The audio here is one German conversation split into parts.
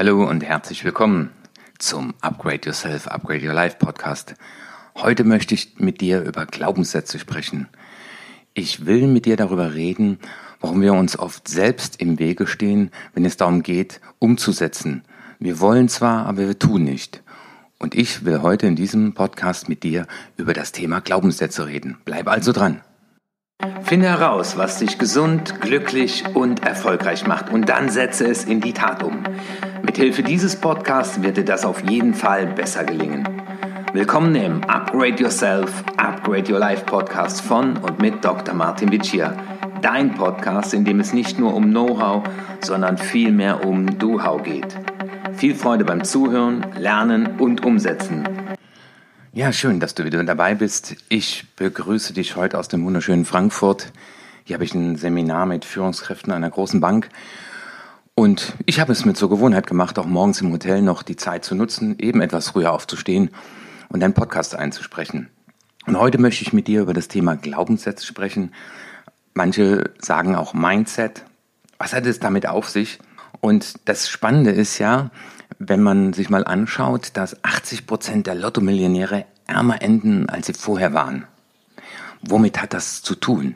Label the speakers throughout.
Speaker 1: Hallo und herzlich willkommen zum Upgrade Yourself, Upgrade Your Life Podcast. Heute möchte ich mit dir über Glaubenssätze sprechen. Ich will mit dir darüber reden, warum wir uns oft selbst im Wege stehen, wenn es darum geht, umzusetzen. Wir wollen zwar, aber wir tun nicht. Und ich will heute in diesem Podcast mit dir über das Thema Glaubenssätze reden. Bleib also dran. Finde heraus, was dich gesund, glücklich und erfolgreich macht und dann setze es in die Tat um. Mithilfe dieses Podcasts wird dir das auf jeden Fall besser gelingen. Willkommen im Upgrade Yourself, Upgrade Your Life Podcast von und mit Dr. Martin Vicia. Dein Podcast, in dem es nicht nur um Know-how, sondern vielmehr um Do-How geht. Viel Freude beim Zuhören, Lernen und Umsetzen. Ja, schön, dass du wieder dabei bist. Ich begrüße dich heute aus dem wunderschönen Frankfurt. Hier habe ich ein Seminar mit Führungskräften einer großen Bank. Und ich habe es mit zur Gewohnheit gemacht, auch morgens im Hotel noch die Zeit zu nutzen, eben etwas früher aufzustehen und einen Podcast einzusprechen. Und heute möchte ich mit dir über das Thema Glaubenssätze sprechen. Manche sagen auch Mindset. Was hat es damit auf sich? Und das Spannende ist ja, wenn man sich mal anschaut, dass 80 Prozent der Lotto-Millionäre ärmer enden, als sie vorher waren. Womit hat das zu tun?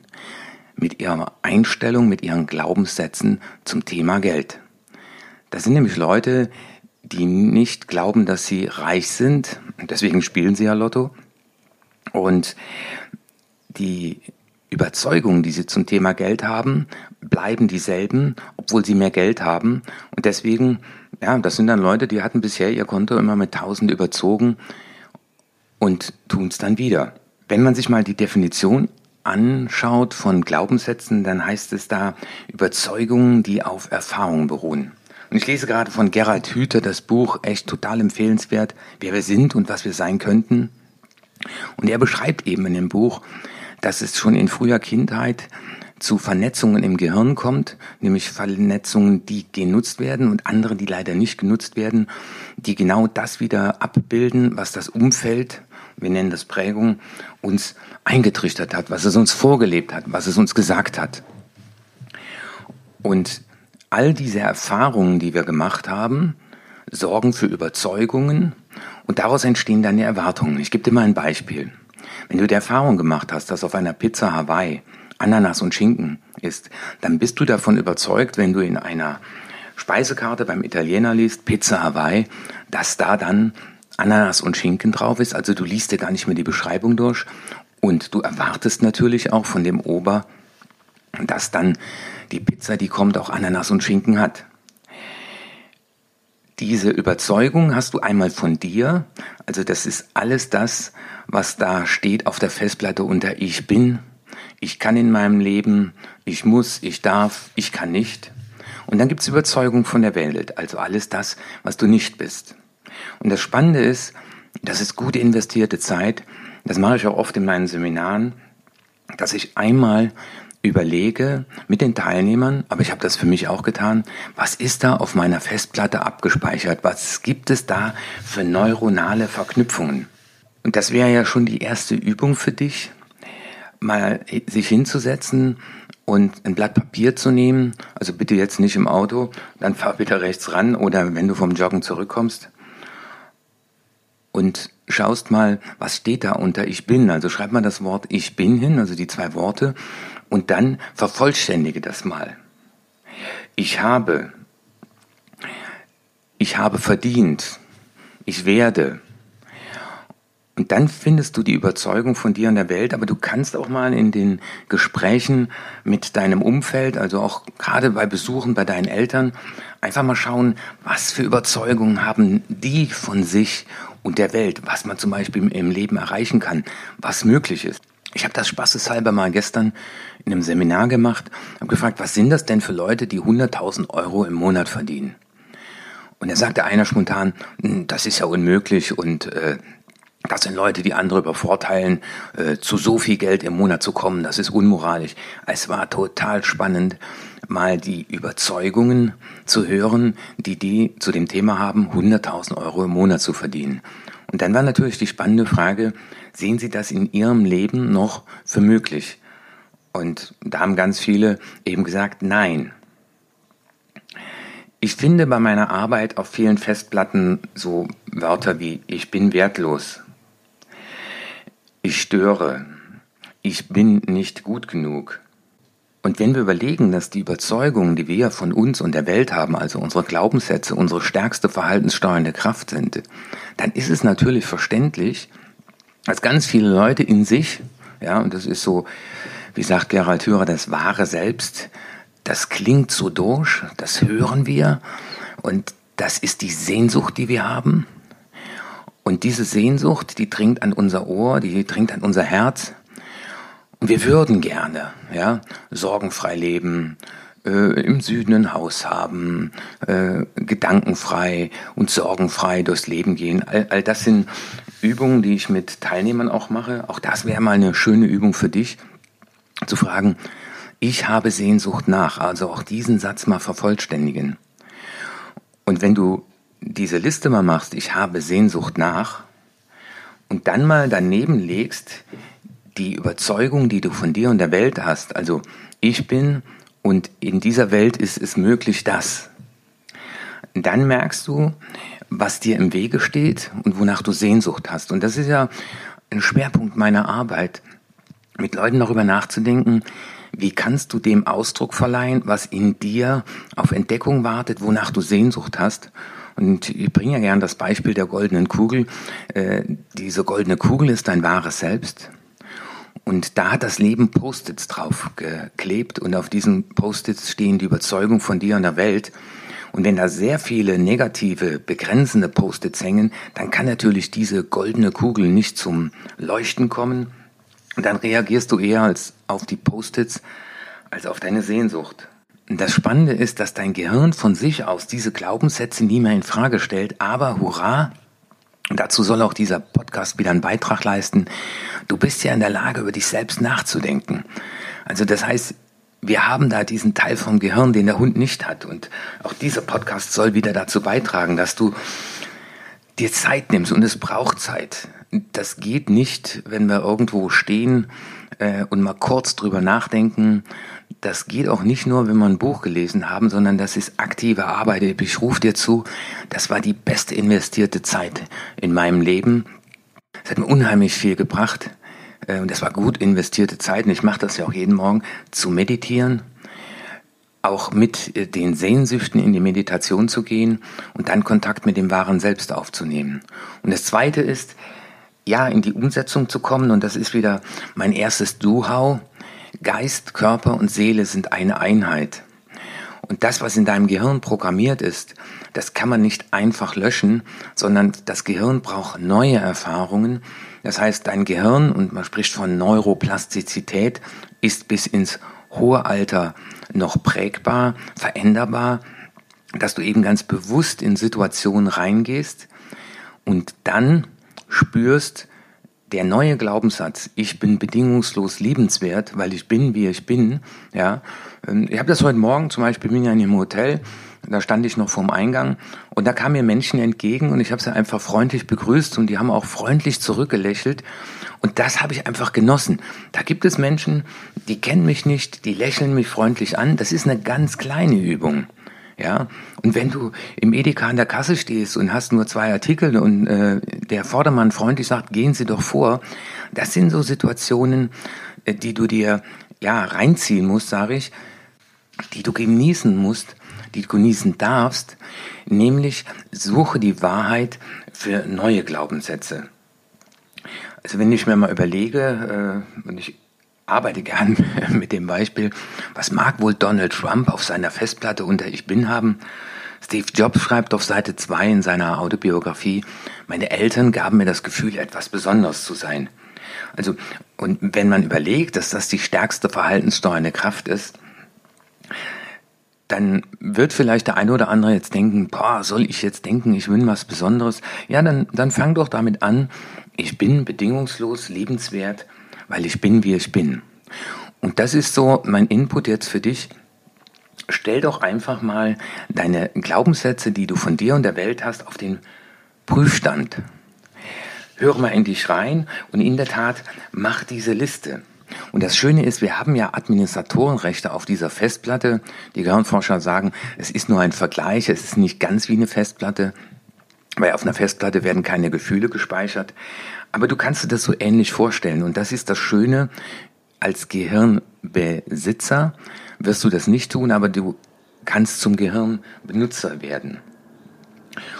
Speaker 1: Mit ihrer Einstellung, mit ihren Glaubenssätzen zum Thema Geld. Das sind nämlich Leute, die nicht glauben, dass sie reich sind, deswegen spielen sie ja Lotto. Und die Überzeugungen, die sie zum Thema Geld haben, bleiben dieselben, obwohl sie mehr Geld haben. Und deswegen ja, das sind dann Leute, die hatten bisher ihr Konto immer mit 1000 überzogen und tun es dann wieder. Wenn man sich mal die Definition anschaut von Glaubenssätzen, dann heißt es da Überzeugungen, die auf Erfahrungen beruhen. Und ich lese gerade von Gerald Hüther das Buch, echt total empfehlenswert, wer wir sind und was wir sein könnten. Und er beschreibt eben in dem Buch, dass es schon in früher Kindheit zu Vernetzungen im Gehirn kommt, nämlich Vernetzungen, die genutzt werden und andere, die leider nicht genutzt werden, die genau das wieder abbilden, was das Umfeld, wir nennen das Prägung, uns eingetrichtert hat, was es uns vorgelebt hat, was es uns gesagt hat. Und all diese Erfahrungen, die wir gemacht haben, sorgen für Überzeugungen und daraus entstehen dann Erwartungen. Ich gebe dir mal ein Beispiel. Wenn du die Erfahrung gemacht hast, dass auf einer Pizza Hawaii Ananas und Schinken isst, dann bist du davon überzeugt, wenn du in einer Speisekarte beim Italiener liest, Pizza Hawaii, dass da dann Ananas und Schinken drauf ist. Also du liest dir gar nicht mehr die Beschreibung durch und du erwartest natürlich auch von dem Ober, dass dann die Pizza, die kommt, auch Ananas und Schinken hat. Diese Überzeugung hast du einmal von dir, also das ist alles das, was da steht auf der Festplatte unter Ich bin, ich kann in meinem Leben, ich muss, ich darf, ich kann nicht. Und dann gibt es Überzeugung von der Welt, also alles das, was du nicht bist. Und das Spannende ist, das ist gut investierte Zeit. Das mache ich auch oft in meinen Seminaren, dass ich einmal überlege mit den Teilnehmern, aber ich habe das für mich auch getan, was ist da auf meiner Festplatte abgespeichert? Was gibt es da für neuronale Verknüpfungen? Und das wäre ja schon die erste Übung für dich, mal sich hinzusetzen und ein Blatt Papier zu nehmen, also bitte jetzt nicht im Auto, dann fahr bitte rechts ran oder wenn du vom Joggen zurückkommst und schaust mal, was steht da unter Ich bin, also schreib mal das Wort Ich bin hin, also die zwei Worte und dann vervollständige das mal. Ich habe, ich habe verdient, ich werde, und dann findest du die Überzeugung von dir und der Welt, aber du kannst auch mal in den Gesprächen mit deinem Umfeld, also auch gerade bei Besuchen bei deinen Eltern, einfach mal schauen, was für Überzeugungen haben die von sich und der Welt, was man zum Beispiel im Leben erreichen kann, was möglich ist. Ich habe das spaßeshalber mal gestern in einem Seminar gemacht, habe gefragt, was sind das denn für Leute, die 100.000 Euro im Monat verdienen? Und da sagte einer spontan, hm, das ist ja unmöglich und äh, das sind Leute, die andere übervorteilen, äh, zu so viel Geld im Monat zu kommen. Das ist unmoralisch. Es war total spannend, mal die Überzeugungen zu hören, die die zu dem Thema haben, 100.000 Euro im Monat zu verdienen. Und dann war natürlich die spannende Frage, sehen Sie das in Ihrem Leben noch für möglich? Und da haben ganz viele eben gesagt, nein. Ich finde bei meiner Arbeit auf vielen Festplatten so Wörter wie ich bin wertlos, ich störe, ich bin nicht gut genug. Und wenn wir überlegen, dass die Überzeugungen, die wir von uns und der Welt haben, also unsere Glaubenssätze, unsere stärkste verhaltenssteuernde Kraft sind, dann ist es natürlich verständlich, dass ganz viele Leute in sich, ja, und das ist so, wie sagt Gerald Hörer, das wahre Selbst, das klingt so durch, das hören wir und das ist die Sehnsucht, die wir haben. Und diese Sehnsucht, die dringt an unser Ohr, die dringt an unser Herz. Wir würden gerne, ja, sorgenfrei leben, äh, im Süden ein Haus haben, äh, gedankenfrei und sorgenfrei durchs Leben gehen. All, all das sind Übungen, die ich mit Teilnehmern auch mache. Auch das wäre mal eine schöne Übung für dich, zu fragen, ich habe Sehnsucht nach, also auch diesen Satz mal vervollständigen. Und wenn du diese Liste mal machst, ich habe Sehnsucht nach, und dann mal daneben legst die Überzeugung, die du von dir und der Welt hast, also ich bin und in dieser Welt ist es möglich das, dann merkst du, was dir im Wege steht und wonach du Sehnsucht hast. Und das ist ja ein Schwerpunkt meiner Arbeit, mit Leuten darüber nachzudenken, wie kannst du dem Ausdruck verleihen, was in dir auf Entdeckung wartet, wonach du Sehnsucht hast? Und ich bringe ja gern das Beispiel der goldenen Kugel. Äh, diese goldene Kugel ist dein wahres Selbst. Und da hat das Leben Post-its drauf geklebt und auf diesen Post-its stehen die Überzeugung von dir und der Welt. Und wenn da sehr viele negative, begrenzende Post-its hängen, dann kann natürlich diese goldene Kugel nicht zum Leuchten kommen, und dann reagierst du eher als auf die Post-its als auf deine Sehnsucht. Und das Spannende ist, dass dein Gehirn von sich aus diese Glaubenssätze nie mehr in Frage stellt, aber hurra, dazu soll auch dieser Podcast wieder einen Beitrag leisten. Du bist ja in der Lage, über dich selbst nachzudenken. Also das heißt, wir haben da diesen Teil vom Gehirn, den der Hund nicht hat. Und auch dieser Podcast soll wieder dazu beitragen, dass du dir Zeit nimmst. Und es braucht Zeit das geht nicht, wenn wir irgendwo stehen äh, und mal kurz drüber nachdenken. Das geht auch nicht nur, wenn wir ein Buch gelesen haben, sondern das ist aktive Arbeit. Ich rufe dir zu, das war die beste investierte Zeit in meinem Leben. Es hat mir unheimlich viel gebracht äh, und das war gut investierte Zeit. Und ich mache das ja auch jeden Morgen, zu meditieren, auch mit äh, den Sehnsüchten in die Meditation zu gehen und dann Kontakt mit dem wahren Selbst aufzunehmen. Und das Zweite ist, ja, in die Umsetzung zu kommen. Und das ist wieder mein erstes Do-How. Geist, Körper und Seele sind eine Einheit. Und das, was in deinem Gehirn programmiert ist, das kann man nicht einfach löschen, sondern das Gehirn braucht neue Erfahrungen. Das heißt, dein Gehirn, und man spricht von Neuroplastizität, ist bis ins hohe Alter noch prägbar, veränderbar, dass du eben ganz bewusst in Situationen reingehst und dann spürst, der neue Glaubenssatz, ich bin bedingungslos liebenswert, weil ich bin, wie ich bin, ja. Ähm, ich habe das heute Morgen zum Beispiel, bin ja in einem Hotel, da stand ich noch vorm Eingang und da kamen mir Menschen entgegen und ich habe sie einfach freundlich begrüßt und die haben auch freundlich zurückgelächelt und das habe ich einfach genossen. Da gibt es Menschen, die kennen mich nicht, die lächeln mich freundlich an. Das ist eine ganz kleine Übung. Ja, und wenn du im Edeka an der Kasse stehst und hast nur zwei Artikel und äh, der Vordermann freundlich sagt, gehen Sie doch vor, das sind so Situationen, äh, die du dir ja reinziehen musst, sage ich, die du genießen musst, die du genießen darfst, nämlich suche die Wahrheit für neue Glaubenssätze. Also wenn ich mir mal überlege, äh, und ich arbeite gern mit dem Beispiel, was mag wohl Donald Trump auf seiner Festplatte unter Ich bin haben? Steve Jobs schreibt auf Seite 2 in seiner Autobiografie, meine Eltern gaben mir das Gefühl, etwas Besonderes zu sein. Also, und wenn man überlegt, dass das die stärkste verhaltenssteuernde Kraft ist, dann wird vielleicht der eine oder andere jetzt denken, boah, soll ich jetzt denken, ich bin was Besonderes? Ja, dann, dann fang doch damit an, ich bin bedingungslos liebenswert weil ich bin, wie ich bin. Und das ist so mein Input jetzt für dich. Stell doch einfach mal deine Glaubenssätze, die du von dir und der Welt hast, auf den Prüfstand. Hör mal in dich rein und in der Tat mach diese Liste. Und das Schöne ist, wir haben ja Administratorenrechte auf dieser Festplatte. Die Gehirnforscher sagen, es ist nur ein Vergleich, es ist nicht ganz wie eine Festplatte, weil auf einer Festplatte werden keine Gefühle gespeichert. Aber du kannst dir das so ähnlich vorstellen. Und das ist das Schöne, als Gehirnbesitzer wirst du das nicht tun, aber du kannst zum Gehirnbenutzer werden.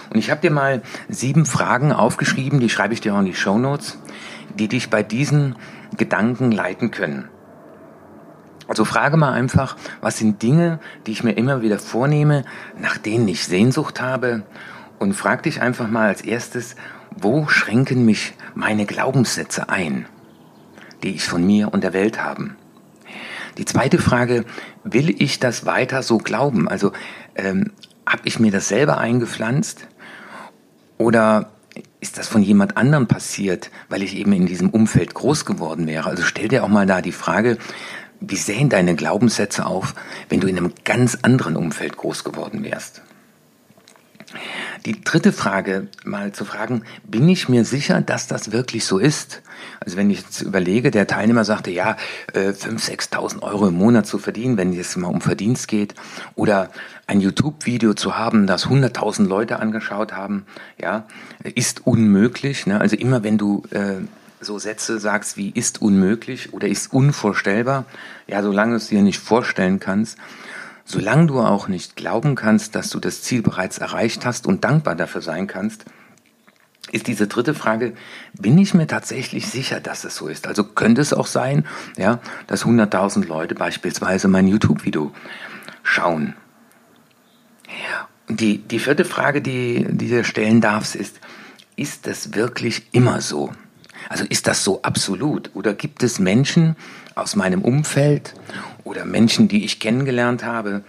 Speaker 1: Und ich habe dir mal sieben Fragen aufgeschrieben, die schreibe ich dir auch in die Show Notes, die dich bei diesen Gedanken leiten können. Also frage mal einfach, was sind Dinge, die ich mir immer wieder vornehme, nach denen ich Sehnsucht habe? Und frag dich einfach mal als erstes, wo schränken mich meine Glaubenssätze ein, die ich von mir und der Welt haben? Die zweite Frage, will ich das weiter so glauben? Also ähm, habe ich mir das selber eingepflanzt oder ist das von jemand anderem passiert, weil ich eben in diesem Umfeld groß geworden wäre? Also stell dir auch mal da die Frage, wie sähen deine Glaubenssätze auf, wenn du in einem ganz anderen Umfeld groß geworden wärst? Die dritte Frage mal zu fragen, bin ich mir sicher, dass das wirklich so ist? Also wenn ich jetzt überlege, der Teilnehmer sagte, ja, 5.000, äh, 6.000 Euro im Monat zu verdienen, wenn es mal um Verdienst geht, oder ein YouTube-Video zu haben, das 100.000 Leute angeschaut haben, ja, ist unmöglich. Ne? Also immer wenn du äh, so Sätze sagst wie ist unmöglich oder ist unvorstellbar, ja, solange du es dir nicht vorstellen kannst, Solange du auch nicht glauben kannst, dass du das Ziel bereits erreicht hast und dankbar dafür sein kannst, ist diese dritte Frage, bin ich mir tatsächlich sicher, dass es so ist? Also könnte es auch sein, ja, dass 100.000 Leute beispielsweise mein YouTube-Video schauen. Die, die vierte Frage, die, die du stellen darfst, ist, ist das wirklich immer so? Also ist das so absolut? Oder gibt es Menschen aus meinem Umfeld oder Menschen, die ich kennengelernt habe,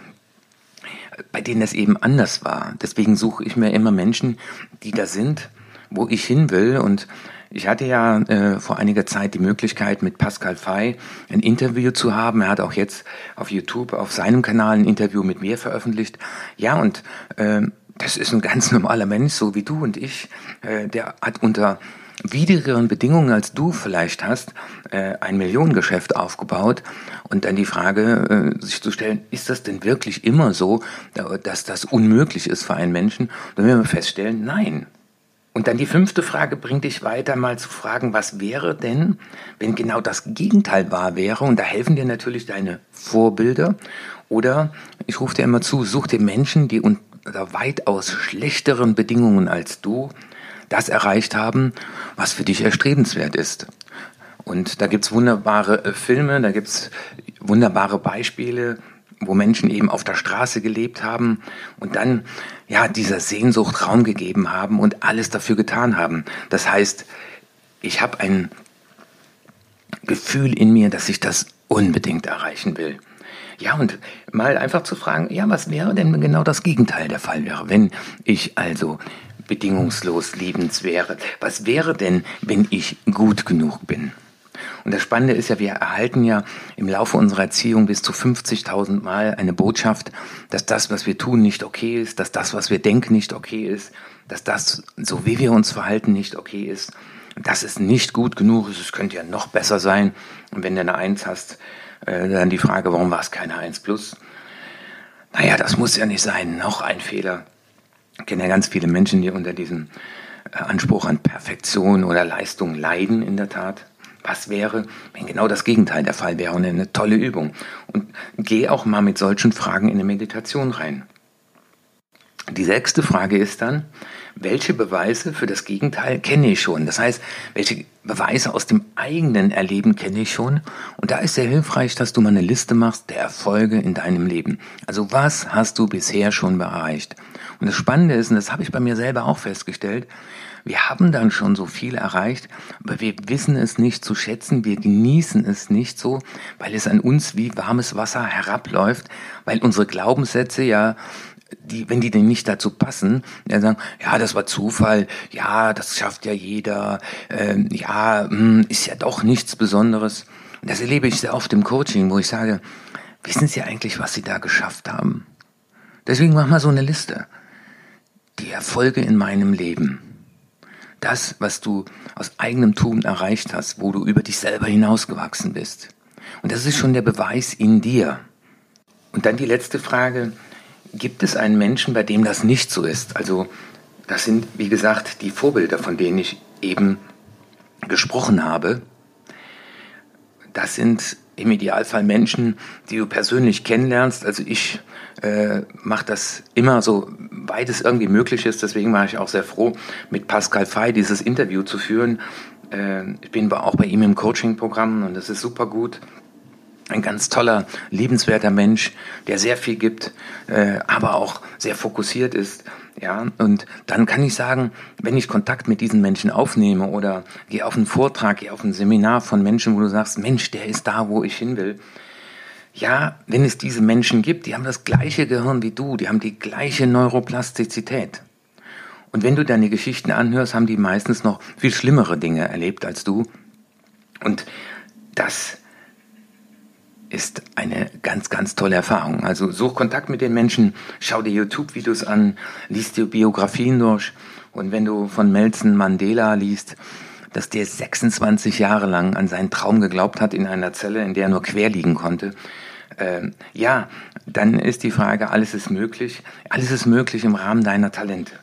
Speaker 1: bei denen es eben anders war. Deswegen suche ich mir immer Menschen, die da sind, wo ich hin will. Und ich hatte ja äh, vor einiger Zeit die Möglichkeit, mit Pascal Fay ein Interview zu haben. Er hat auch jetzt auf YouTube, auf seinem Kanal ein Interview mit mir veröffentlicht. Ja, und äh, das ist ein ganz normaler Mensch, so wie du und ich. Äh, der hat unter widrigeren Bedingungen als du vielleicht hast, äh, ein Millionengeschäft aufgebaut und dann die Frage äh, sich zu stellen, ist das denn wirklich immer so, dass das unmöglich ist für einen Menschen? Dann werden wir feststellen, nein. Und dann die fünfte Frage bringt dich weiter mal zu fragen, was wäre denn, wenn genau das Gegenteil wahr wäre? Und da helfen dir natürlich deine Vorbilder. Oder ich rufe dir immer zu, such dir Menschen, die unter weitaus schlechteren Bedingungen als du das erreicht haben, was für dich erstrebenswert ist. Und da gibt's wunderbare äh, Filme, da gibt's wunderbare Beispiele, wo Menschen eben auf der Straße gelebt haben und dann ja dieser Sehnsucht Raum gegeben haben und alles dafür getan haben. Das heißt, ich habe ein Gefühl in mir, dass ich das unbedingt erreichen will. Ja, und mal einfach zu fragen, ja, was wäre denn genau das Gegenteil der Fall wäre, wenn ich also bedingungslos liebenswert. Was wäre denn, wenn ich gut genug bin? Und das Spannende ist ja, wir erhalten ja im Laufe unserer Erziehung bis zu 50.000 Mal eine Botschaft, dass das, was wir tun, nicht okay ist, dass das, was wir denken, nicht okay ist, dass das, so wie wir uns verhalten, nicht okay ist, dass es nicht gut genug ist, es könnte ja noch besser sein. Und wenn du eine Eins hast, äh, dann die Frage, warum war es keine Eins plus? Naja, das muss ja nicht sein, noch ein Fehler. Ich kenne ja ganz viele Menschen, die unter diesem äh, Anspruch an Perfektion oder Leistung leiden, in der Tat. Was wäre, wenn genau das Gegenteil der Fall wäre? Und eine tolle Übung. Und geh auch mal mit solchen Fragen in eine Meditation rein. Die sechste Frage ist dann, welche Beweise für das Gegenteil kenne ich schon? Das heißt, welche Beweise aus dem eigenen Erleben kenne ich schon? Und da ist sehr hilfreich, dass du mal eine Liste machst der Erfolge in deinem Leben. Also was hast du bisher schon erreicht? Und das Spannende ist, und das habe ich bei mir selber auch festgestellt, wir haben dann schon so viel erreicht, aber wir wissen es nicht zu schätzen, wir genießen es nicht so, weil es an uns wie warmes Wasser herabläuft, weil unsere Glaubenssätze ja die, wenn die denn nicht dazu passen, dann sagen, ja, das war Zufall, ja, das schafft ja jeder, ähm, ja, mh, hm, ist ja doch nichts Besonderes. Und das erlebe ich sehr oft im Coaching, wo ich sage, wissen Sie eigentlich, was Sie da geschafft haben? Deswegen mach mal so eine Liste. Die Erfolge in meinem Leben. Das, was du aus eigenem Tun erreicht hast, wo du über dich selber hinausgewachsen bist. Und das ist schon der Beweis in dir. Und dann die letzte Frage, gibt es einen Menschen, bei dem das nicht so ist? Also das sind, wie gesagt, die Vorbilder, von denen ich eben gesprochen habe. Das sind im Idealfall Menschen, die du persönlich kennenlernst. Also ich äh, mache das immer so weit es irgendwie möglich ist. Deswegen war ich auch sehr froh, mit Pascal Fay dieses Interview zu führen. Äh, ich bin auch bei ihm im Coaching-Programm und das ist super gut. Ein ganz toller, liebenswerter Mensch, der sehr viel gibt, äh, aber auch sehr fokussiert ist. Ja, und dann kann ich sagen, wenn ich Kontakt mit diesen Menschen aufnehme oder gehe auf einen Vortrag, gehe auf ein Seminar von Menschen, wo du sagst, Mensch, der ist da, wo ich hin will. Ja, wenn es diese Menschen gibt, die haben das gleiche Gehirn wie du, die haben die gleiche Neuroplastizität. Und wenn du deine Geschichten anhörst, haben die meistens noch viel schlimmere Dinge erlebt als du. Und das ist eine ganz, ganz tolle Erfahrung. Also such Kontakt mit den Menschen, schau dir YouTube-Videos an, liest dir Biografien durch. Und wenn du von Nelson Mandela liest, dass der 26 Jahre lang an seinen Traum geglaubt hat in einer Zelle, in der er nur quer liegen konnte, äh, ja, dann ist die Frage, alles ist möglich. Alles ist möglich im Rahmen deiner Talente.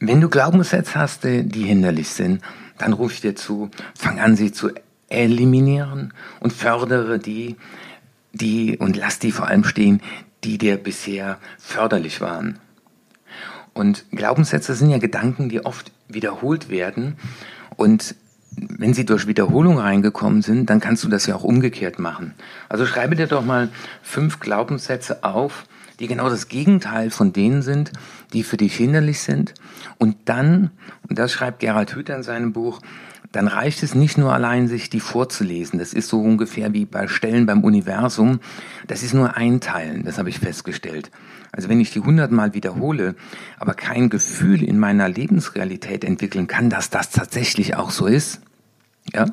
Speaker 1: Wenn du Glaubenssätze hast, die hinderlich sind, dann ruf ich dir zu, fang an, sie zu eliminieren und fördere die, die und lass die vor allem stehen, die dir bisher förderlich waren. Und Glaubenssätze sind ja Gedanken, die oft wiederholt werden. Und wenn sie durch Wiederholung reingekommen sind, dann kannst du das ja auch umgekehrt machen. Also schreibe dir doch mal fünf Glaubenssätze auf, die genau das Gegenteil von denen sind, die für dich hinderlich sind. Und dann, und das schreibt Gerald Hüther in seinem Buch, dann reicht es nicht nur allein, sich die vorzulesen. Das ist so ungefähr wie bei Stellen beim Universum. Das ist nur ein Teil, das habe ich festgestellt. Also wenn ich die hundertmal wiederhole, aber kein Gefühl in meiner Lebensrealität entwickeln kann, dass das tatsächlich auch so ist, ja,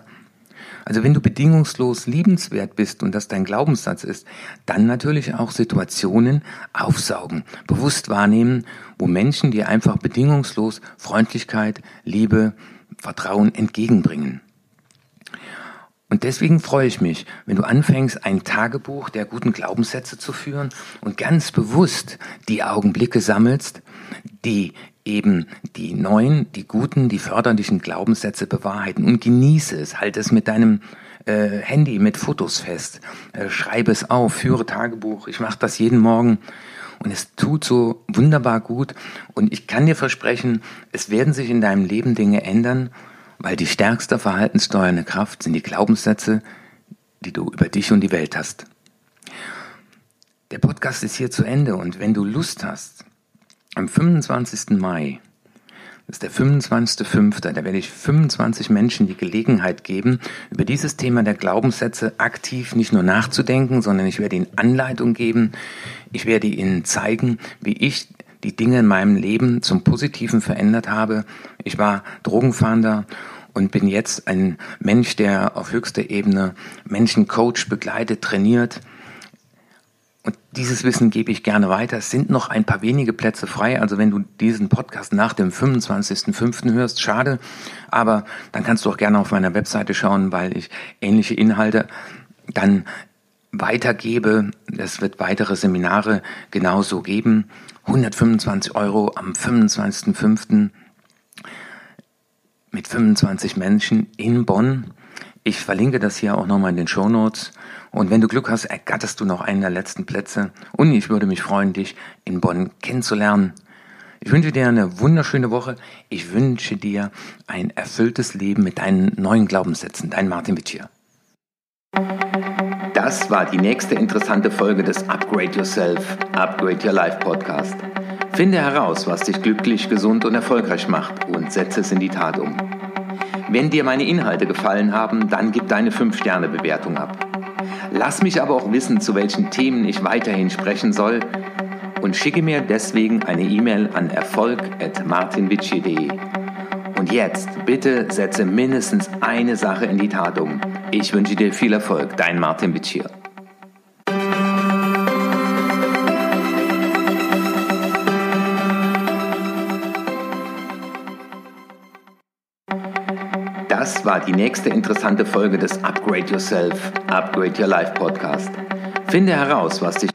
Speaker 1: also wenn du bedingungslos liebenswert bist und das dein Glaubenssatz ist, dann natürlich auch Situationen aufsaugen, bewusst wahrnehmen, wo Menschen dir einfach bedingungslos Freundlichkeit, Liebe, Vertrauen entgegenbringen. Und deswegen freue ich mich, wenn du anfängst, ein Tagebuch der guten Glaubenssätze zu führen und ganz bewusst die Augenblicke sammelst, die eben die neuen, die guten, die förderlichen Glaubenssätze bewahrheiten und genieße es, halte es mit deinem äh, Handy mit Fotos fest, äh, schreibe es auf, führe Tagebuch. Ich mache das jeden Morgen und es tut so wunderbar gut. Und ich kann dir versprechen, es werden sich in deinem Leben Dinge ändern, weil die stärkste verhaltenssteuernde Kraft sind die Glaubenssätze, die du über dich und die Welt hast. Der Podcast ist hier zu Ende und wenn du Lust hast, am 25. Mai, das ist der 25.05., da werde ich 25 Menschen die Gelegenheit geben, über dieses Thema der Glaubenssätze aktiv nicht nur nachzudenken, sondern ich werde ihnen Anleitung geben. Ich werde ihnen zeigen, wie ich die Dinge in meinem Leben zum Positiven verändert habe. Ich war Drogenfahnder und bin jetzt ein Mensch, der auf höchster Ebene Menschen coach, begleitet, trainiert, und dieses Wissen gebe ich gerne weiter. Es sind noch ein paar wenige Plätze frei. Also wenn du diesen Podcast nach dem 25.05. hörst, schade. Aber dann kannst du auch gerne auf meiner Webseite schauen, weil ich ähnliche Inhalte dann weitergebe. Es wird weitere Seminare genauso geben. 125 Euro am 25.05. mit 25 Menschen in Bonn. Ich verlinke das hier auch nochmal in den Show Notes. Und wenn du Glück hast, ergatterst du noch einen der letzten Plätze. Und ich würde mich freuen, dich in Bonn kennenzulernen. Ich wünsche dir eine wunderschöne Woche. Ich wünsche dir ein erfülltes Leben mit deinen neuen Glaubenssätzen. Dein Martin Wittier. Das war die nächste interessante Folge des Upgrade Yourself, Upgrade Your Life Podcast. Finde heraus, was dich glücklich, gesund und erfolgreich macht und setze es in die Tat um. Wenn dir meine Inhalte gefallen haben, dann gib deine 5-Sterne-Bewertung ab. Lass mich aber auch wissen, zu welchen Themen ich weiterhin sprechen soll und schicke mir deswegen eine E-Mail an erfolg.martinwitschi.de. Und jetzt bitte setze mindestens eine Sache in die Tat um. Ich wünsche dir viel Erfolg, dein Martin Witschier. War die nächste interessante Folge des Upgrade Yourself, Upgrade Your Life Podcast. Finde heraus, was dich